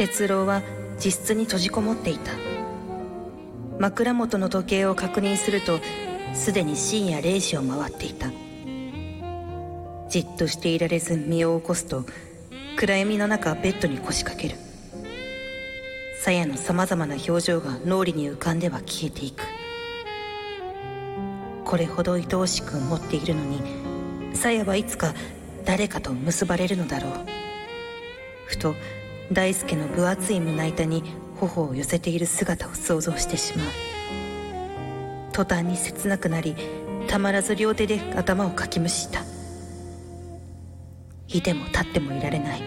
哲郎は自室に閉じこもっていた。枕元の時計を確認するとすでに深夜0時を回っていた。じっとしていられず身を起こすと暗闇の中ベッドに腰掛ける。鞘のさまざまな表情が脳裏に浮かんでは消えていく。これほど愛おしく思っているのに鞘はいつか誰かと結ばれるのだろう。ふと大輔の分厚い胸板に頬を寄せている姿を想像してしまう。途端に切なくなりたまらず両手で頭をかきむしった。いても立ってもいられない。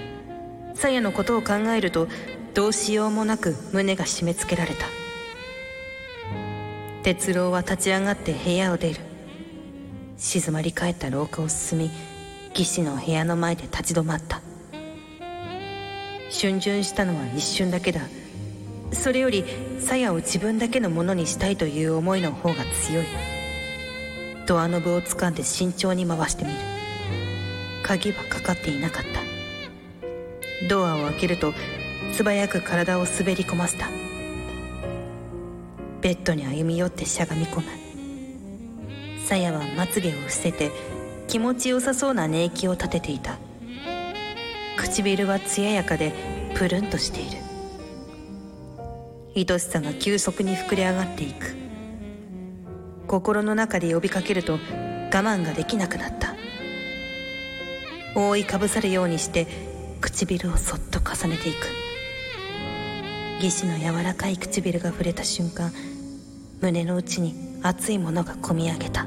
鞘のことを考えるとどうしようもなく胸が締め付けられた。哲郎は立ち上がって部屋を出る。静まり返った廊下を進み義士の部屋の前で立ち止まった。逡巡したのは一瞬だけだ。それより鞘を自分だけのものにしたいという思いの方が強い。ドアノブを掴んで慎重に回してみる。鍵はかかっていなかった。ドアを開けると素早く体を滑り込ませた。ベッドに歩み寄ってしゃがみ込む。鞘はまつげを伏せて気持ちよさそうな寝息を立てていた。唇は艶やかでプルンとしている。愛しさが急速に膨れ上がっていく。心の中で呼びかけると我慢ができなくなった。覆いかぶさるようにして唇をそっと重ねていく。義士の柔らかい唇が触れた瞬間胸の内に熱いものがこみ上げた。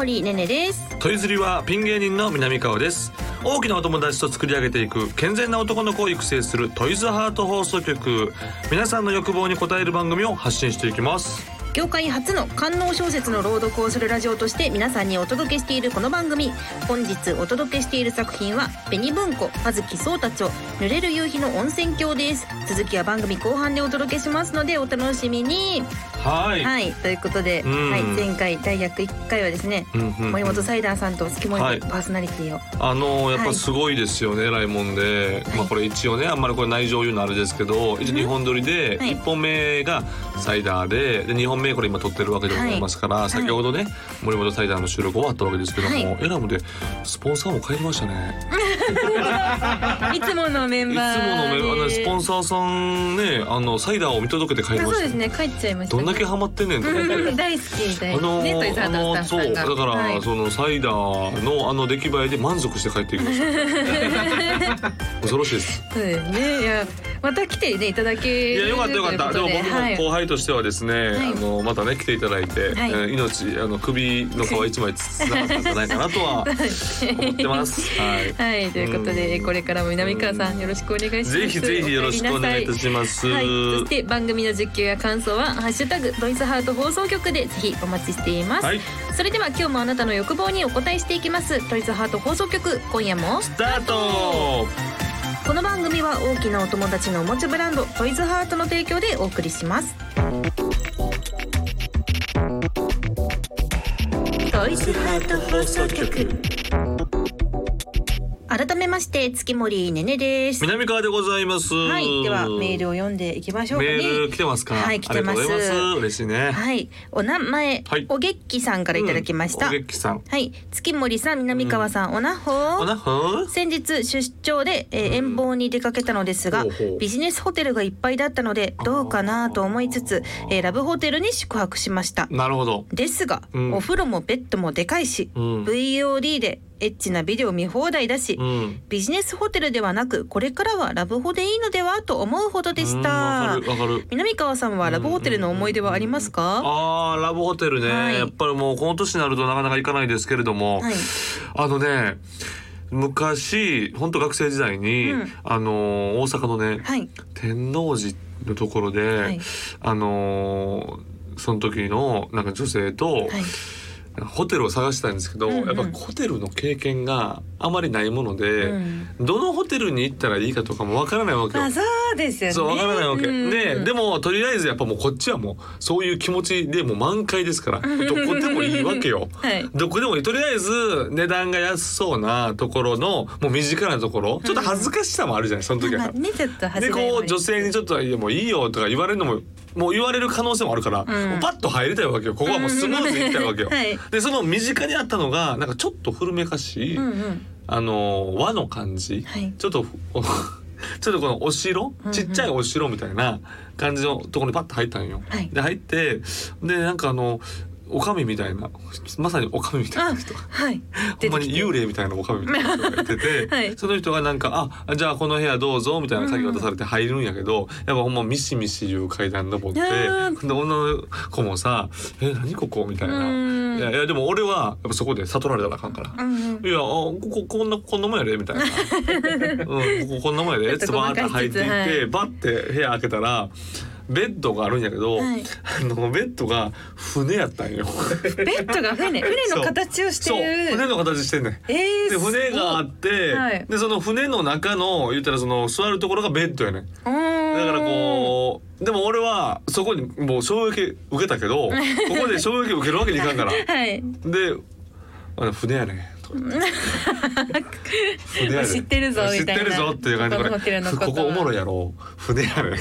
森ねねです。トイズリはピン芸人の南川です。大きなお友達と作り上げていく健全な男の子を育成するトイズハート放送局。皆さんの欲望に応える番組を発信していきます。業界初の官能小説の朗読をするラジオとして皆さんにお届けしているこの番組本日お届けしている作品は紅文庫葉月壮太著濡れる夕日の温泉郷です。続きは番組後半でお届けしますのでお楽しみに。はい、はいということで、うんはい、前回第101回はですねうんうん森本サイダーさんと月森はい。パーソナリティを、あのやっぱすごいですよね、えらいもんで、まあこれ一応ねあんまりこれ内情言うのあれですけど一応2本撮りではい。1本目がサイダーでで2本目これ今撮ってるわけでございますから、先ほどね森本サイダーの収録終わったわけですけども、はい。えらいもんでスポンサーも帰りましたね。いつものメいつもンバーのでねあのスポンサーさんねあのサイダーを見届けて帰りあましたそうですね帰っちゃいました、ね、どんだけハマってんねんと思って。大好き大好き、あのあののそうだから、はい。そのサイダーのあの出来栄えで満足して帰ってきました。恐ろしいです。そうですね。いやまた来てねいただけいやよかったよかった。でも僕もはい後輩としてはですね、い。あのまたね来ていただいて、命あの首の皮一枚つながったんじゃないかなとは思ってます。はい。はい、ということで、うん。これからも南川さんよろしくお願いします。ぜひぜひよろしくお願いいたします。はい、そして番組の実況や感想はハッシュタグドイツハート放送局でぜひお待ちしています。はい。それでは今日もあなたの欲望にお答えしていきます。ドイツハート放送局今夜もスタートこの番組は大きなお友達のおもちゃブランドトイズハートの提供でお送りします。トイズハート放送局改めまして月森ねねです。南川でございます。はい、ではメールを読んでいきましょうかね。メール来てますか？はい来てます。嬉しいね。はい、お名前、はい。おげっきさんからいただきました。うんおげっきさん。はい、月森さん、南川さん、おなほおなほ先日出張で、えー遠方に出かけたのですが、ほうほう。ビジネスホテルがいっぱいだったのでどうかなと思いつつ、えーラブホテルに宿泊しました。なるほど。ですが、うん。お風呂もベッドもでかいし、うん。VOD でエッチなビデオ見放題だし、うん。ビジネスホテルではなくこれからはラブホでいいのではと思うほどでしうんた南川さんはラブホテルの思い出はありますか、あーラブホテルね、はい。やっぱりもうこの年になるとなかなか行かないですけれども、はい。あのね昔本当学生時代に、うん。あのー大阪のね、はい。天王寺のところで、はい。あのーその時のなんか女性と、はいホテルを探したいんですけど、うんうん。やっぱホテルの経験があまりないもので、うん。どのホテルに行ったらいいかとかもわからないわけよ。あ。そうですよね。そうわからないわけ、うんででもとりあえずやっぱもうこっちはもうそういう気持ちでもう満開ですからどこでもいいわけよ。はい。どこでもいいとりあえず値段が安そうなところのもう身近なところ。ちょっと恥ずかしさもあるじゃないその時は。でこう女性にちょっと「いやもういいよ」とか言われるのももう言われる可能性もあるから、うパッと入りたいわけよ。ここはもうスムーズに行きたいわけよ。はい。でその身近にあったのがなんかちょっと古めかしい、うんうん。あの和の感じ、はい。ちょっとお ちょっとこのお城、うん。ちっちゃいお城みたいな感じのところにパッと入ったんよ。はい。で入ってでなんかあのおかみみたいなまさにおかみみたいあな人が。はい。ほんまに幽霊みたいなおかみみたいな人がいてて、はい。その人がなんか「あじゃあこの部屋どうぞ」みたいな鍵渡されて入るんやけど、やっぱほんまミシミシいう階段登ってで女の子もさ「え何ここ?」みたいな。うん「いやいやでも俺はやっぱそこで悟られたらあかんから」うんうん。いやあこここんなこんなもんやでみたいな、うん、こここんなもんやでっとつばーって入っていって、細かい。質バッて部屋開けたらベッドがあるんやけど、はい。あのベッドが船やったんよ。ベッドが船。船の形をしてそう。る船の形してんねん。えー、で船があって、はい。でその船の中の言ったらその座るところがベッドやねん。だだからこうでも俺はそこにもう衝撃受けたけど ここで衝撃受けるわけにいかんから。はい。であの船やねんとかね。ん知ってるぞみたいな。知ってるぞっていう感じ。でこことここおもろいやろ。船やねん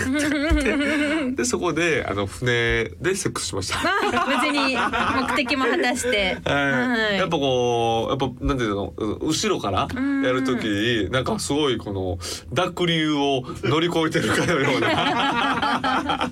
ってでそこであの船でセックスしました。あ無事に目的も果たして。はい、やっぱこうやっぱなんていうの？う後ろからやる時になんかすごいこの濁流を乗り越えてるかのような。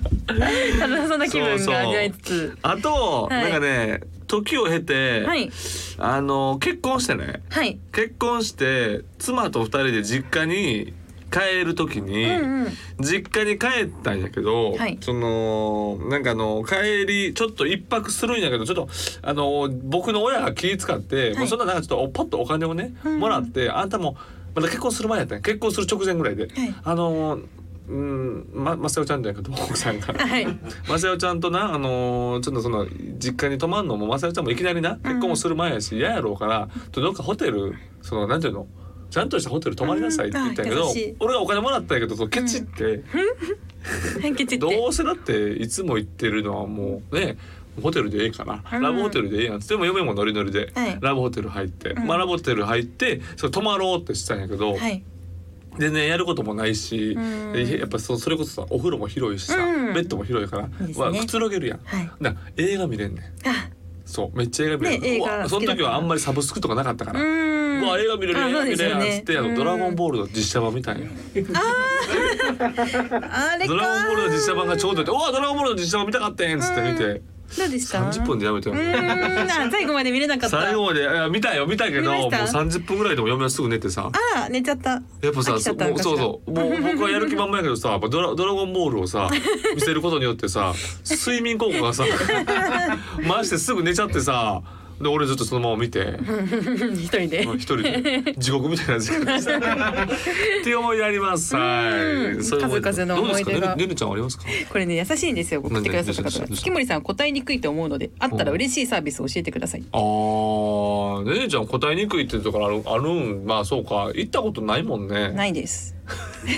楽しそうな気分が味わいつつ。あと、はい。なんかね時を経て、はい。あの結婚してね。はい。結婚して妻と二人で実家に帰る時に、うんうん。実家に帰ったんやけど、はい。そのなんかあの帰りちょっと一泊するんやけどちょっとあの僕の親が気使って、もうそんななんかちょっとおパッとお金をね、うん。もらってあんたもまだ結婚する前やったんや。結婚する直前ぐらいで、はい。あのうんままさよちゃんだけど奥さんが。はい。まさよちゃんとなあのーちょっとその実家に泊まんのもまさよちゃんもいきなりな。結婚もする前やし嫌やろうからどっかホテルそのなんていうの？ちゃんとしたホテル泊まりなさいって言ったんやけど、俺がお金もらったんやけどそのケチ って、どうせだっていつも行ってるのはもうねホテルでええかな、うん。ラブホテルでええやんつって。も嫁もノリノリで、はい。ラブホテル入って、うん。まあラブホテル入ってそれ泊まろうってしたんやけど、はい全然やることもないし、やっぱそそれこそさお風呂も広いしさ、うん。ベッドも広いから、わくつろげるやん。はい。な映画見れんねん。あ。そうめっちゃ映画見れる、ねその時はあんまりサブスクとかなかったから、うわ映画見れるあ映画見れるやんっつって、あのドラゴンボールの実写版みたいな。あれかドラゴンボールの実写版がちょうどいて「おわドラゴンボールの実写版見たかったん」っつって見てどうでした？30分でやめたよ。うーんあ最後まで見れなかった。最後までいや見たよ見たけど見もうました？30分ぐらいでも嫁はすぐ寝てさ。あら寝ちゃった。やっぱさそうそうもう僕はやる気満々やけどさやっぱドラドラゴンボールをさ見せることによってさ睡眠効果がさ 回してすぐ寝ちゃってさで俺ずっとそのまま見て。一人で。まあ一人で。地獄みたいな時間でした。っていう思い出あります。はい。数々の思い出。がどうですか？ねねるちゃんありますか？これね優しいんですよ。送ってくださった方。月森さん答えにくいと思うのであったら嬉しいサービスを教えてください。ああ、ねねちゃん答えにくいっていうところあるあるん。まあそうか。行ったことないもんね。ないです。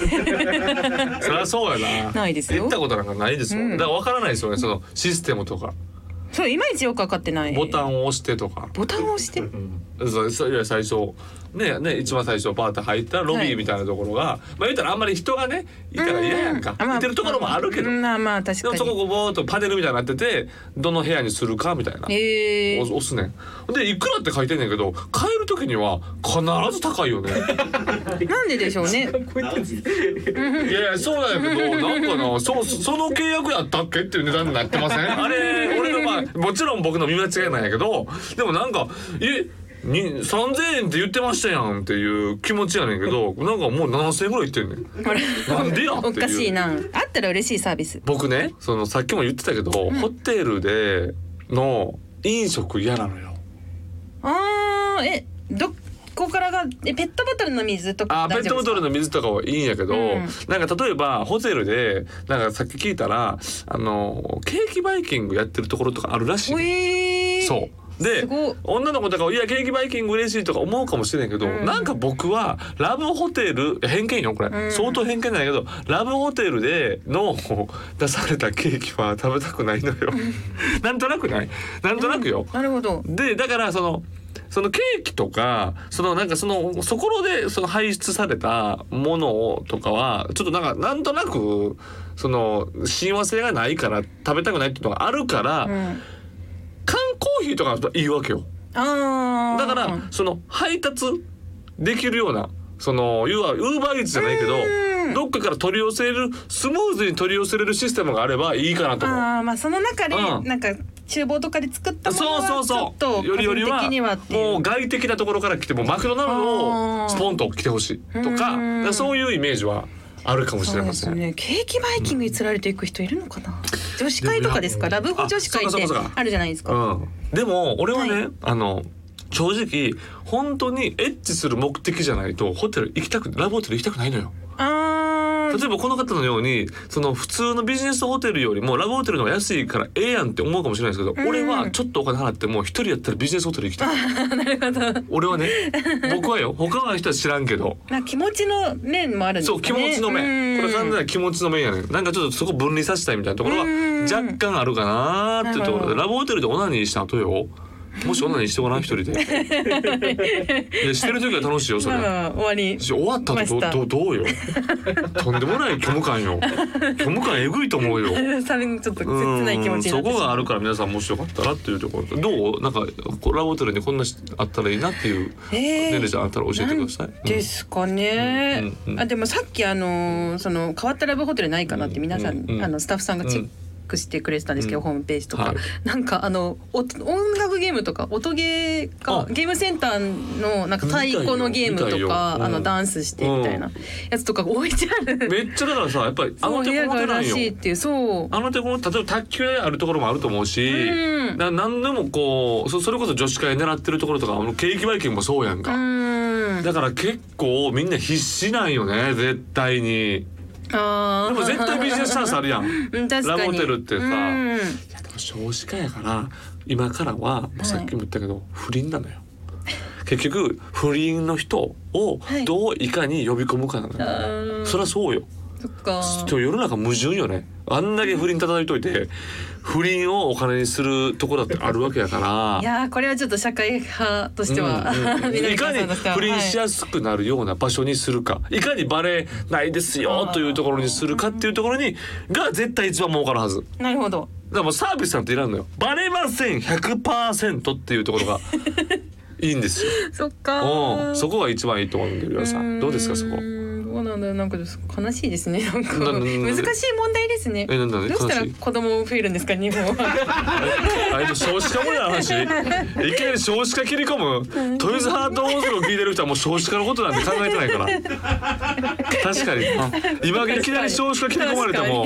そりゃそうやな。ないですよ。行ったことなんかないですもん。うん。だからわからないですよね。そのシステムとかそういまいちよく分かってない。ボタンを押してとか。ボタンを押して？そういや最初ねね一番最初パーッと入ったロビーみたいなところが、まあ言ったらあんまり人がねいたら嫌やんか。うん。いてるところもあるけど。うん。まあまあ確かでもそこボーっとパネルみたいになっててどの部屋にするかみたいな。へえ押押すねん。でいくらって書いてんねんけど買える時には必ず高いよね。なんででしょうね。いやいやそうなんやけどなんかなそその契約やったっけっていう値段になってません？あれ俺のまあもちろん僕の見間違いなんやけどでもなんかえに3000円って言ってましたやんっていう気持ちやねんけどなんかもう7000円ぐらいいってんねん。あれなんでやっていう。おかしいな。あったら嬉しいサービス。僕ねそのさっきも言ってたけど、ホテルでの飲食嫌なのよ。あーえどこからがえペットボトルの水とかあペットボトルのの水とかはいいんやけど、うん。なんか例えばホテルでなんかさっき聞いたらあのケーキバイキングやってるところとかあるらしい、えー、そうで女の子とか「いやケーキバイキング嬉しい」とか思うかもしれないけど、うん。なんか僕はラブホテル偏見よこれ、うん。相当偏見なんやけどラブホテルでの出されたケーキは食べたくないのよ。なんとなくない？なんとなくよ。なるほど。でだからそのそのケーキとかそのなんかそのそこでその排出されたものとかはちょっとなんかなんとなくその親和性がないから食べたくないっていうのがあるから、うんーヒーとかはいいわけよ。ああだからその配達できるようなその要はウーバーイーツじゃないけどうん。どっかから取り寄せるスムーズに取り寄せれるシステムがあればいいかなと思う。ああまあその中でうん。なんか厨房とかで作ったものそうそうはちょそっとうよりよりはもう外的なところから来てもマクドナルドをスポンと来てほしいとかそういうイメージはあるかもしれますせん。ね。ケーキバイキングに釣られていく人いるのかな？女子会とかですか？ラブホ女子会ってあるじゃないですか。うん、でも俺はね、はい。あの正直本当にエッチする目的じゃないとホテル行きたくラブホテル行きたくないのよ。あ例えばこの方のようにその普通のビジネスホテルよりもラブホテルの方が安いからええやんって思うかもしれないですけど、うん。俺はちょっとお金払っても一人やったらビジネスホテル行きたい。俺はね僕はよ他の人は知らんけど。あなんか気持ちの面もあるんですかね。そう気持ちの面、これ完全にな気持ちの面やねん。なんかちょっとそこ分離させたいみたいなところはうん。若干あるかなーっていうところでなるほど。ラブホテルでオナニーした後よもしオナニーしてごらん一人で。いやしてる時は楽しいよそれ、ま終わり。終わった後どうどうどうよ。とんでもない虚無感よ。虚無感えぐいと思うよ。さちょっと切ない気持ちそこがあるから皆さんもしよかったらっていうところ。でどう？なんかこうラブホテルにこんなしあったらいいなっていうえーねるちゃんあったら教えてください。ですかね、うんうん。うんあでもさっきあのーその変わったラブホテルないかなって皆さん、うんうん。あのスタッフさんがチェックしてくれてたんですけど、うん。ホームページとか、はい。なんかあの音音楽ゲームとか音ゲーゲームセンターのなんか太鼓のゲームとか、うん。あのダンスしてみたいなやつとかが置いてある、めっちゃだからさやっぱりあの手この手なんよ。しいっていうそう。あの手この例えば卓球であるところもあると思うし、うん。な何でもこうそそれこそ女子会狙ってるところとかあのケーキバイキングもそうやんうか、ん。だから結構みんな必死なんよね絶対にでも絶対ビジネスチャンスあるやん。ラブホテルってさ。うん。いやでも少子化やから今からはさっきも言ったけど、不倫なのよ。結局不倫の人をはい。どういかに呼び込むかなのよ、あー。そりゃそうよ。そっか。世の中矛盾よね。あんだけ不倫叩いといて不倫をお金にするところだってあるわけやから。いやーこれはちょっと社会派としては、うんうん。南いかに不倫しやすくなるような場所にするか、い、かにバレないですよというところにするかっていうところにが絶対一番儲かるはず。だかはいなるほど。らもうサービスなんていらんのよ。バレません100%っていうところがいいんですよ。そっかうん。そこが一番いいと思うんで皆さ。ん。どうですかそこうーんどうなんだなんか悲しいですね。なんか。難しい問題ですね。えなんだねどうしたら子供増えるんですか？日本は。あれも少子化もやな話。いきなり少子化切り込む？トイズハートオーズロ聞いてる人はもう少子化のことなんて考えてないから。確かに。今いきなり少子化切り込まれても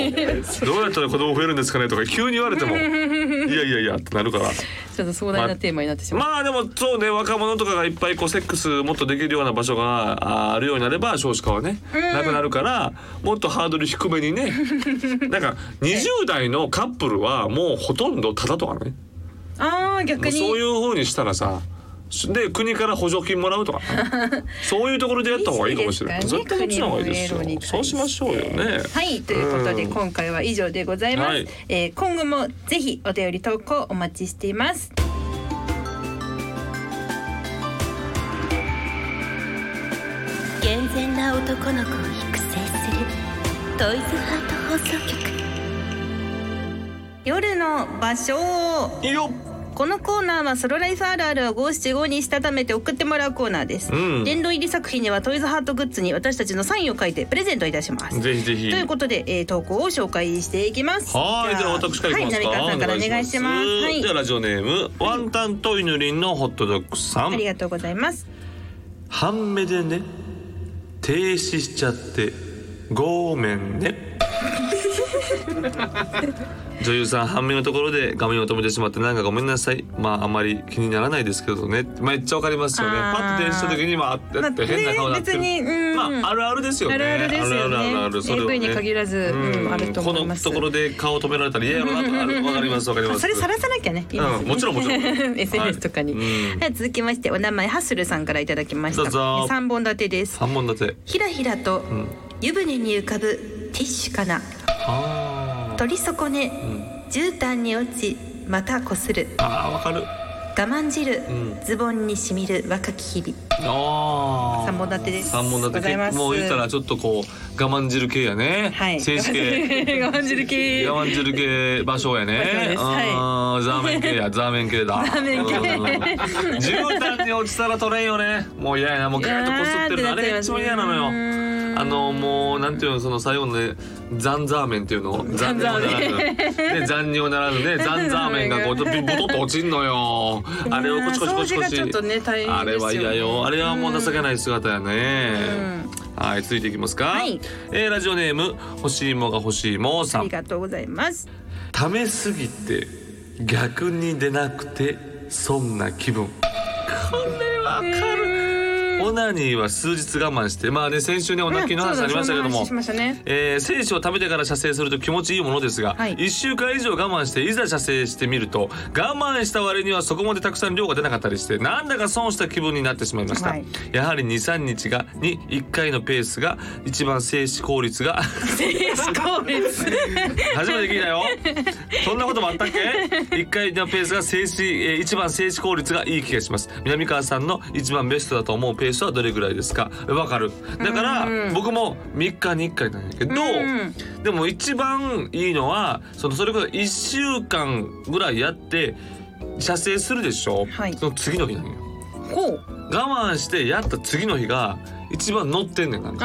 どうやったら子供増えるんですかねとか急に言われても。いやいやいやってなるから。ちょっと壮大なテーマになってしまう、まあでもそうね若者とかがいっぱいこうセックスもっとできるような場所がああるようになれば少子化はねなくなるからもっとハードル低めにね。なんか20代のカップルはもうほとんどタダとかね。ああ逆に。そういう風にしたらさで国から補助金もらうとかね。そういうところでやった方がいいかもしれない。いいね。そっちの方がいいそうしましょうよね。はいということでうん。今回は以上でございます、はい。えー今後もぜひお便り投稿お待ちしています健全な男の子を育成するトイズハート放送局。夜の場所よ。このコーナーはソロライフあるあるを五七五にしたためて送ってもらうコーナーです、うん。殿堂入り作品にはトイズハートグッズに私たちのサインを書いてプレゼントいたします。ぜひぜひ。ということで、えー、投稿を紹介していきます。はい、では私から。はい、成川さんからお願いします。はい。ではラジオネーム、ワンタンとイヌリンのホットドッグさん。ありがとうございます。半目でね、停止しちゃって、ごめんね。女優さん半目のところで画面を止めてしまってなんかごめんなさい。まああんまり気にならないですけどね。めっちゃわかりますよね。パッと停止した時にまあってやって変な顔になってる、ね別にうん。まあああるあるですよね。あるあるですよね。あるあるあるそれはね。に限らずうん。あるとこのところで顔止められたら嫌やろなと。かあるわかりますわかりますそれさらさなきゃねねうんもちろんもちろん。SNS とかに、はい。うん。はい続きましてお名前ハッスルさんからいただきました。三本立てです。三本立て。ひらひらとん。湯船に浮かぶティッシュかな。あ取り損ね絨毯に落ちまたこする。ーあーわかる。我慢汁、ん。ズボンにしみる若き日々。ああ三本立てです。三本立てもう言ったらちょっとこう我慢汁系やね。はい。静止系我慢汁系。我慢汁系場所やね。場所です。あーザーメン系や ザーメン系だ。ザーメン系。系絨毯に落ちたら取れんよね。もう嫌やな。もうガーッとこすってるのあれ一番嫌なのよあのもうなんていうのその最後のね残ザーメンっていうの？残尿ならぬね残尿ならぬね 残ザーメンがこうボトッと落ちんのよ。あれをコチコチコチコチ。あれは嫌よ。あれはもう情けない姿やね。はい続いていきますか、はい。えーラジオネーム欲しいもが欲しいもさん。ありがとうございます。ためすぎて逆に出なくてそんな気分。これわかるオナニーは数日我慢してまあね先週ねお泣きの話ありましたけどもうえー精子を食べてから射精すると気持ちいいものですが、はい。1週間以上我慢していざ射精してみると我慢した割にはそこまでたくさん量が出なかったりしてなんだか損した気分になってしまいました、はい。やはり23日がに1回のペースが一番精子効率が 低効率。初めて聞いたよ。そんなこともあったっけ？一回のペースが静止、えー一番静止効率がいい気がします。南川さんの一番ベストだと思うペースはどれぐらいですか？わかる。だから僕も3日に1回なんやけどでも一番いいのはそのそれこそ1週間ぐらいやって射精するでしょ、はい。その次の日なんよ。ほう。我慢してやった次の日が一番乗ってんねんなんって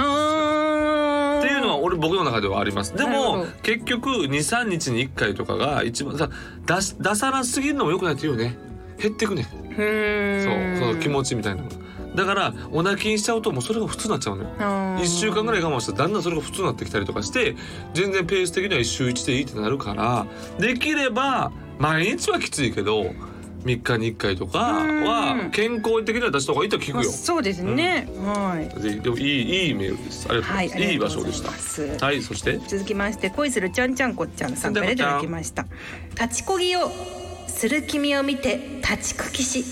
いうのは俺僕の中ではあります。でも結局23日に1回とかが一番さ出さなすぎるのもよくないって言うよね。減ってくねそうその気持ちみたいなのがだからお泣きにしちゃうともうそれが普通になっちゃうのよ。あー1週間ぐらい我慢したらだんだんそれが普通になってきたりとかして全然ペース的には1週1でいいってなるからできれば毎日はきついけど3日に1回とかは健康的には出した方がいいと聞くよ。そうですね、はい。ぜひでもいいいいメールです。ありがとうございます。はいい、い場所でした。はい、そして？続きまして恋するちゃんちゃんこちゃんさんからいただきました。立ちこぎをする君を見て立ちこぎし、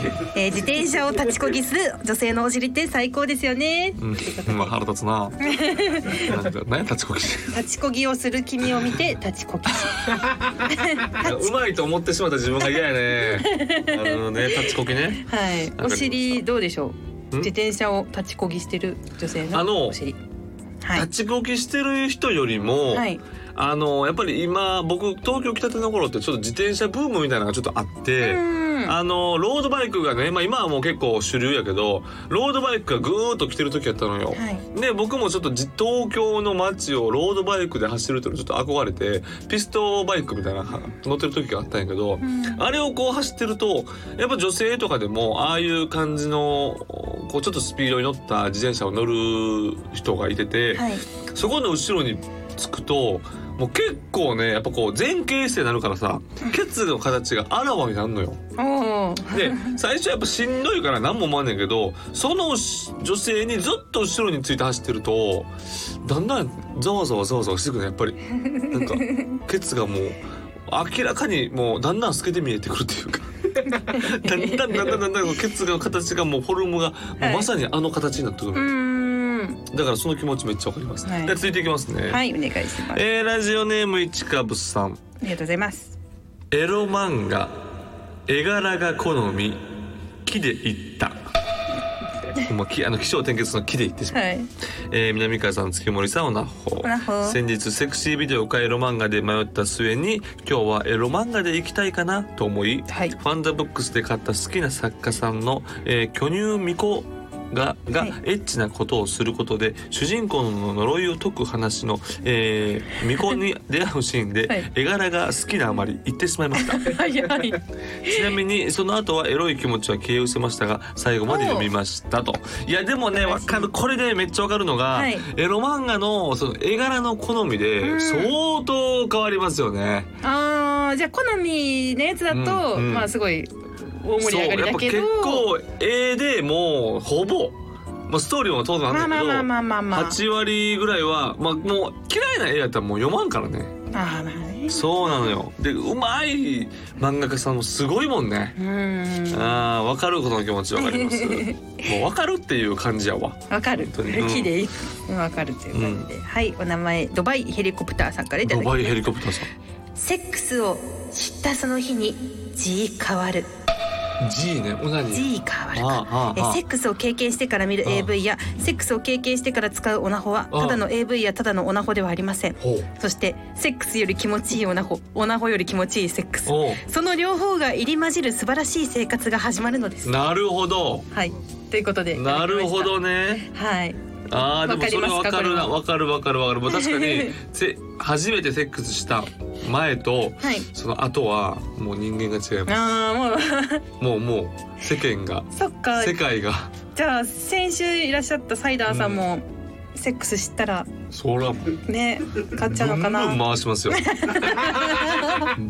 えー自転車を立ちこぎする女性のお尻って最高ですよね。うん、まあ腹立つな。なんか何や立ちこぎし？立ちこぎをする君を見て立ちこぎし うまいと思ってしまった自分が嫌やね。あのね、立ちこぎね。はい。お尻どうでしょう？ん？自転車を立ちこぎしてる女性あののお尻。はい。立ちこぎしてる人よりも、はいあのやっぱり今僕東京来たての頃ってちょっと自転車ブームみたいなのがちょっとあって。うんあのロードバイクがね、まあ、今はもう結構主流やけどロードバイクがぐーっと来てる時やったのよ。はいで僕もちょっとじ東京の街をロードバイクで走るっていうのちょっと憧れてピストバイクみたいなの乗ってる時があったんやけど、あれをこう走ってるとやっぱ女性とかでもああいう感じのこうちょっとスピードに乗った自転車を乗る人がいてて、はいそこの後ろにつくともう結構ねやっぱこう前傾姿勢になるからさケツの形があらわになるのよ。で最初やっぱしんどいから何も思わんねんけどその女性にずっと後ろについて走ってるとだんだんざわざわざわざわしてくるねやっぱり。なんか ケツがもう明らかにもうだんだん透けて見えてくるっていうか。だんだんだんだんだんだんケツの形がもうフォルムがまさにあの形になってくる、うーんだからその気持ちめっちゃわかります、はい。で続いていきますね、はいお願いします。えーラジオネームいちかぶさんありがとうございます。エロ漫画絵柄が好み木で行った。ほんあの気象転結の木で行ってしまう、はい。えー南川さん月森さんおなほおなほ先日セクシービデオかエロ漫画で迷った末に今日はエロ漫画で行きたいかなと思い、はい。ファンザブックスで買った好きな作家さんの、えー巨乳巫女がが、はい。エッチなことをすることで主人公の呪いを解く話の、えー、巫女に出会うシーンで、はい。絵柄が好きなあまり言ってしまいました。はい。はいちなみにその後はエロい気持ちは消え失せましたが最後まで読みましたと。いやでもねわかる。これでめっちゃわかるのが、はい。エロ漫画のその絵柄の好みでん。相当変わりますよね、あーじゃあ好みのやつだと、うんうん。まあすごい大盛り上がりだけど。そうやっぱ結構絵でもうほぼまあ、ストーリーも当然あるんだけど、まあまあまあまあまあ8割ぐらいは、まあ、もう嫌いな絵やったらもう読まんからね。ああまあね。そうなのよ。でうまい漫画家さんもすごいもんね。うん。あー分かることの気持ち分かります？もう分かるっていう感じやわ。わかる。本当に。うん。綺麗わかるという感じで、はいお名前ドバイヘリコプターさんからいただきました。ドバイヘリコプターさん。セックスを知ったその日に G 変わる G ね同じ G 変わるああああかえセックスを経験してから見るああ。AV やセックスを経験してから使うオナホはただの AV やただのオナホではありません。そしてセックスより気持ちいいオナホオナホより気持ちいいセックス。その両方が入り混じる素晴らしい生活が始まるのです。なるほど。はい。ということでなるほどね。はいあーでもそれわかるな。わわかるわかるわかる。まあ確かに せ初めてセックスした前とはい。その後はもう人間が違いまああもう。すもうもう世間が。そっか。世界が。じゃあ先週いらっしゃったサイダーさんも、セックスしたらそらね買っちゃうのかな？ブンブン回しますよ。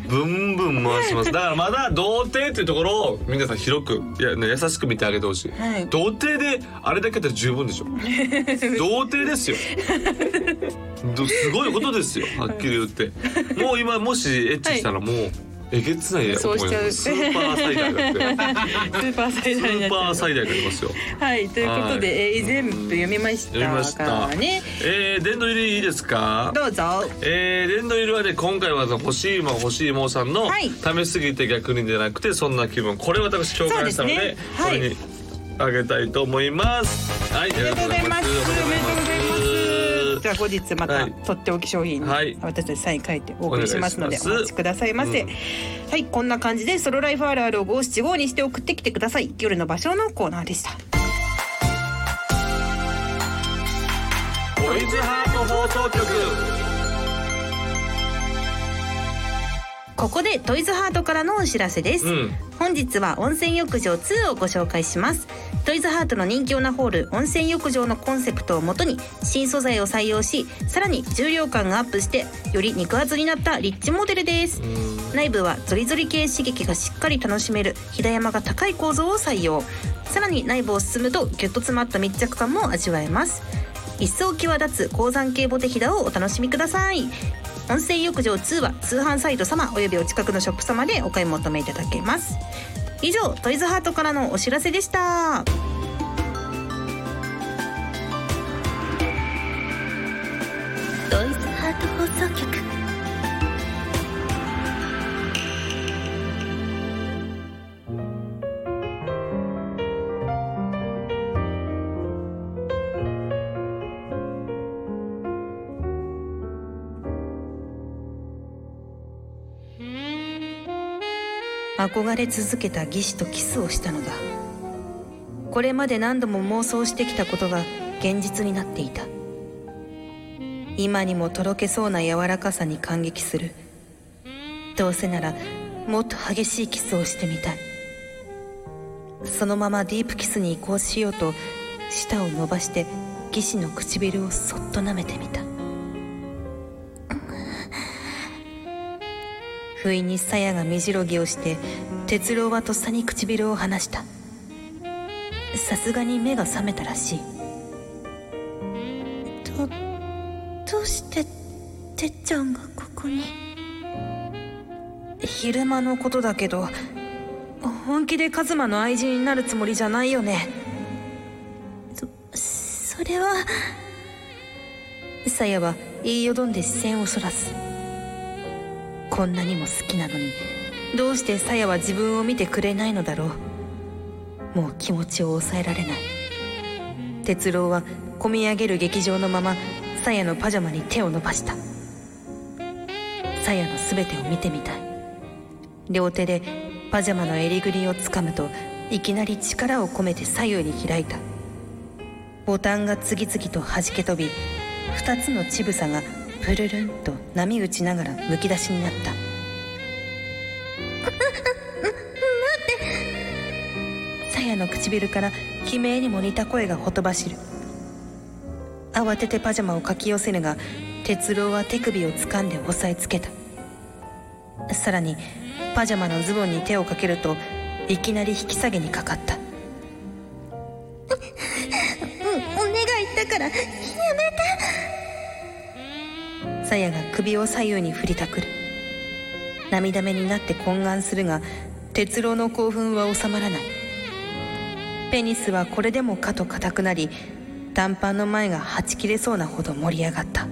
ブンブン回します。だからまだ童貞っていうところを皆さん広くいや、ね、優しく見てあげてほしい。はい。童貞であれだけで十分でしょ。童貞ですよ。どすごいことですよ。はっきり言って。もう今もしエッチしたらもう、えげつないやそうしちゃう スーパー最大だってスーパー最大になりますよ。はい。ということはい。で、えー全部読みました。読みました。からね。えー、殿堂入りいいですか？どうぞ。えー、殿堂入りはね今回は欲しいもん欲しいもんさんの、はい。試しすぎて逆にじゃなくてそんな気分。これ私紹介したのでね。はい。これにあげたいと思います。はいありがとうございます。おめでとうございます。じゃあ後日またはいとっておき商品にはい私たちサイン書いてお送りしますのでお待ちくださいませ。うんはいこんな感じでソロライフあるあるを五七五にして送ってきてください。夜の場所のコーナーでした。トイズハート放送局ここでトイズハートからのお知らせです、うん。本日は温泉浴場2をご紹介します。トイズハートの人気オナホール温泉浴場のコンセプトをもとに新素材を採用しさらに重量感がアップしてより肉厚になったリッチモデルです。内部はゾリゾリ系刺激がしっかり楽しめるひだ山が高い構造を採用。さらに内部を進むとギュッと詰まった密着感も味わえます。一層際立つ鉱山系ボテヒダをお楽しみください温泉浴場2は通販サイト様およびお近くのショップ様でお買い求めいただけます。以上トイズハートからのお知らせでした。憧れ続けた義士とキスをしたのだ。これまで何度も妄想してきたことが現実になっていた。今にもとろけそうな柔らかさに感激する。どうせならもっと激しいキスをしてみたい。そのままディープキスに移行しようと舌を伸ばして義士の唇をそっと舐めてみた。不意に鞘が目白ぎをして哲郎はとっさに唇を離した。さすがに目が覚めたらしい。どどうしててっちゃんがここに？昼間のことだけど本気でカズマの愛人になるつもりじゃないよね。そそれは？鞘は言いよどんで視線をそらすこんなにも好きなのにどうして鞘は自分を見てくれないのだろう。もう気持ちを抑えられない。哲郎は込み上げる劇場のまま鞘のパジャマに手を伸ばした。鞘の全てを見てみたい。両手でパジャマの襟ぐりをつかむといきなり力を込めて左右に開いた。ボタンが次々と弾け飛び二つの乳房がプルルンと波打ちながらむき出しになった。鞘の唇から悲鳴にも似た声がほとばしる。慌ててパジャマをかき寄せるが哲郎は手首を掴んで押さえつけた。さらにパジャマのズボンに手をかけるといきなり引き下げにかかったさやが首を左右に振りたくる。涙目になって懇願するが哲郎の興奮は収まらない。ペニスはこれでもかと硬くなり短パンの前がはち切れそうなほど盛り上がった。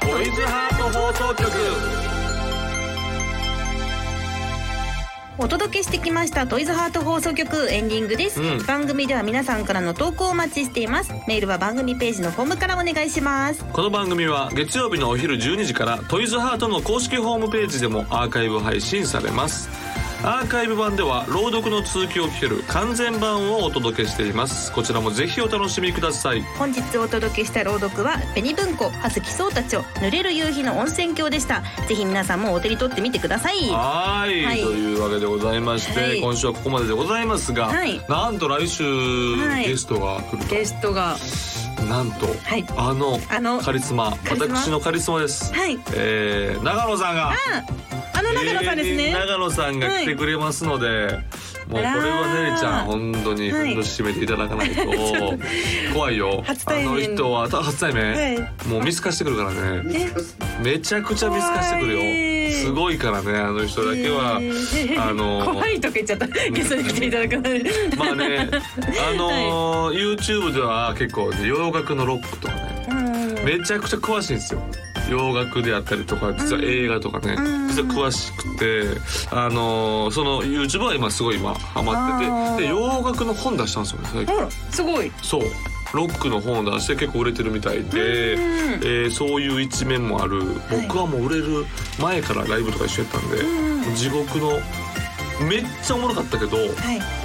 トイズハート放送局。お届けしてきましたトイズハート放送局エンディングです、うん。番組では皆さんからの投稿をお待ちしています。メールは番組ページのフォームからお願いします。この番組は月曜日のお昼12時からトイズハートの公式ホームページでもアーカイブ配信されますアーカイブ版では朗読の続きを聞ける完全版をお届けしています。こちらもぜひお楽しみください。本日お届けした朗読は紅文庫葉月草太町濡れる夕日の温泉郷でした。ぜひ皆さんもお手に取ってみてください。はーい。はい。というわけでございまして、はい。今週はここまででございますが、はい。なんと来週、い。ゲストが来ると。ゲストが。なんと、はい。あのあのカリスマ。カリスマ。私のカリスマです、はい。えー、長野さんがあの長野さんですね、長野さんが来てくれますので、もうこれはねねちゃん本当にはい。ふんどし締めていただかないと 怖いよ。あの人はた初対面、はい。もう見透かしてくるからね。めちゃくちゃ見透かしてくるよ。すごいからねあの人だけは、あの 怖いとか言っちゃった。ゲストに来ていただくので。まあね あのー YouTube では結構ね洋楽のロックとかね。うん。めちゃくちゃ詳しいんですよ洋楽であったりとか実は映画とかね、実は詳しくてあのーその YouTube は今すごい今ハマっててで洋楽の本出したんですよね最近。ほらすごい。そう。ロックの本を出して結構売れてるみたいで、えーそういう一面もある。僕はもう売れる前からライブとか一緒やったんで、地獄のめっちゃおもろかったけどはい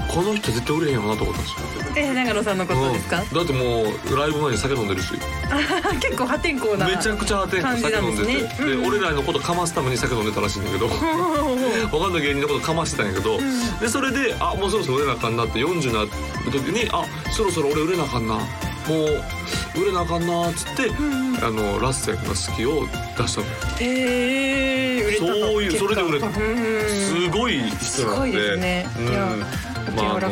この人絶対売れへんよなと思ったんですよ、え長野さんのことですか、うん。だってもうライブ前に酒飲んでるし。結構破天荒なめちゃくちゃ破天荒感じ酒飲んでて。なんですねうん。で俺らのことかますために酒飲んでたらしいんだけど。他の芸人のことかましてたんやけど、でそれであもうそろそろ売れなあかんなって40になった時にあそろそろ俺売れなあかんな。もう売れなあかんなっつって、あのラッセンが好きを出したのへえ売れたと。そういうそれで売れたうんすごい人なんで。すごいですね。うんまああの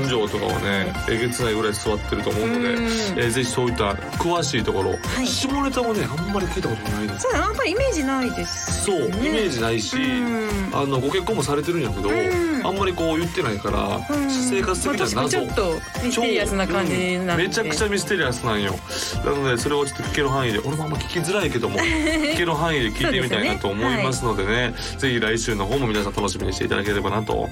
根性とかはねえげつないぐらい座ってると思うので、うん。えーぜひそういった詳しいところ、い。下ネタもねあんまり聞いたことないですそうあんまりイメージないですそう、イメージないし、うん。あのご結婚もされてるんやけど、んあんまりこう言ってないから、うん。生活的には謎、まあ確かにちょっとミステリアスな感じなんでうんめちゃくちゃミステリアスなんよ。なのでそれをちょっと聞ける範囲で俺もあんま聞きづらいけども 聞ける範囲で聞いてみたいなと思いますのでね。ぜひ来週の方も皆さん楽しみにしていただければなと思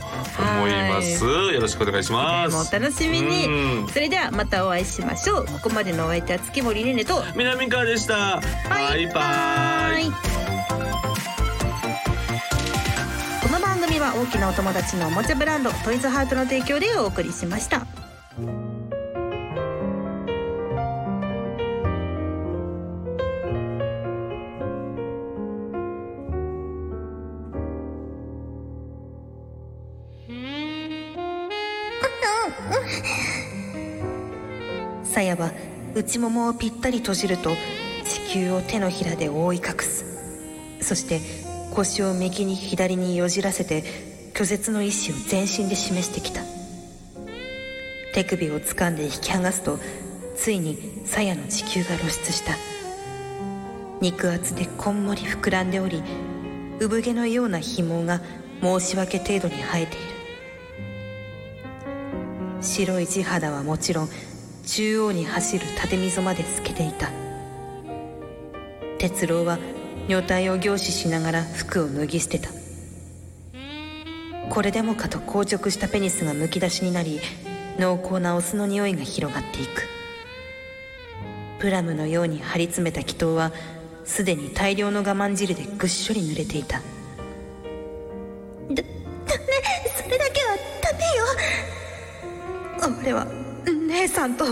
います、よろしくお願いします。もお楽しみに。うん。それではまたお会いしましょう。ここまでのお相手は月森ねねと南川でした。バイバイ大きなお友達のおもちゃブランドトイズハートの提供でお送りしました。さやは内ももをぴったり閉じると地球を手のひらで覆い隠す。そして腰を右に左によじらせて拒絶の意志を全身で示してきた。手首を掴んで引き剥がすとついにさやの地球が露出した。肉厚でこんもり膨らんでおり産毛のような紐が申し訳程度に生えている。白い地肌はもちろん中央に走る縦溝まで透けていた。哲郎は女体を凝視しながら服を脱ぎ捨てた。これでもかと硬直したペニスがむき出しになり濃厚なオスの匂いが広がっていく。プラムのように張り詰めた祈祷はすでに大量の我慢汁でぐっしょり濡れていた。だダメそれだけはダメよ。俺は姉さんと。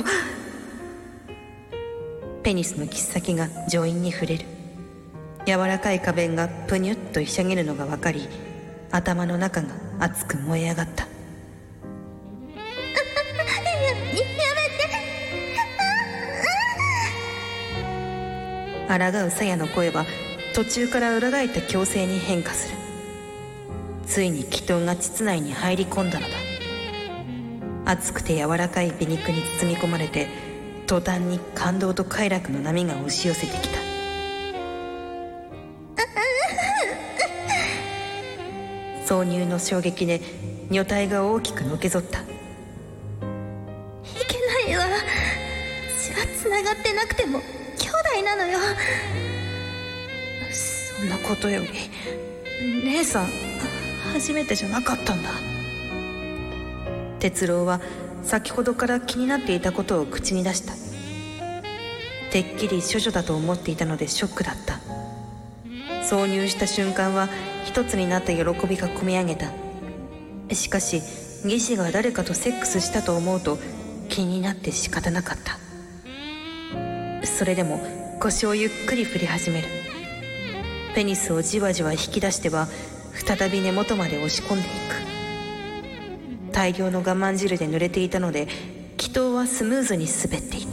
ペニスの切っ先が上院に触れる。柔らかい花弁がぷにゅっとひしゃげるのが分かり頭の中が熱く燃え上がった。抗うさやの声は途中から裏返った強制に変化する。ついに祈祷が膣内に入り込んだのだ。熱くて柔らかい美肉に包み込まれて途端に感動と快楽の波が押し寄せてきた。挿入の衝撃で女体が大きくのけぞった。いけないわ。血は繋がってなくても兄弟なのよ。そんなことより姉さん初めてじゃなかったんだ。哲郎は先ほどから気になっていたことを口に出した。てっきり処女だと思っていたのでショックだった。挿入した瞬間は一つになった喜びがこみ上げた。しかし義士が誰かとセックスしたと思うと気になって仕方なかった。それでも腰をゆっくり振り始める。ペニスをじわじわ引き出しては再び根元まで押し込んでいく。大量の我慢汁で濡れていたので祈祷はスムーズに滑っていた。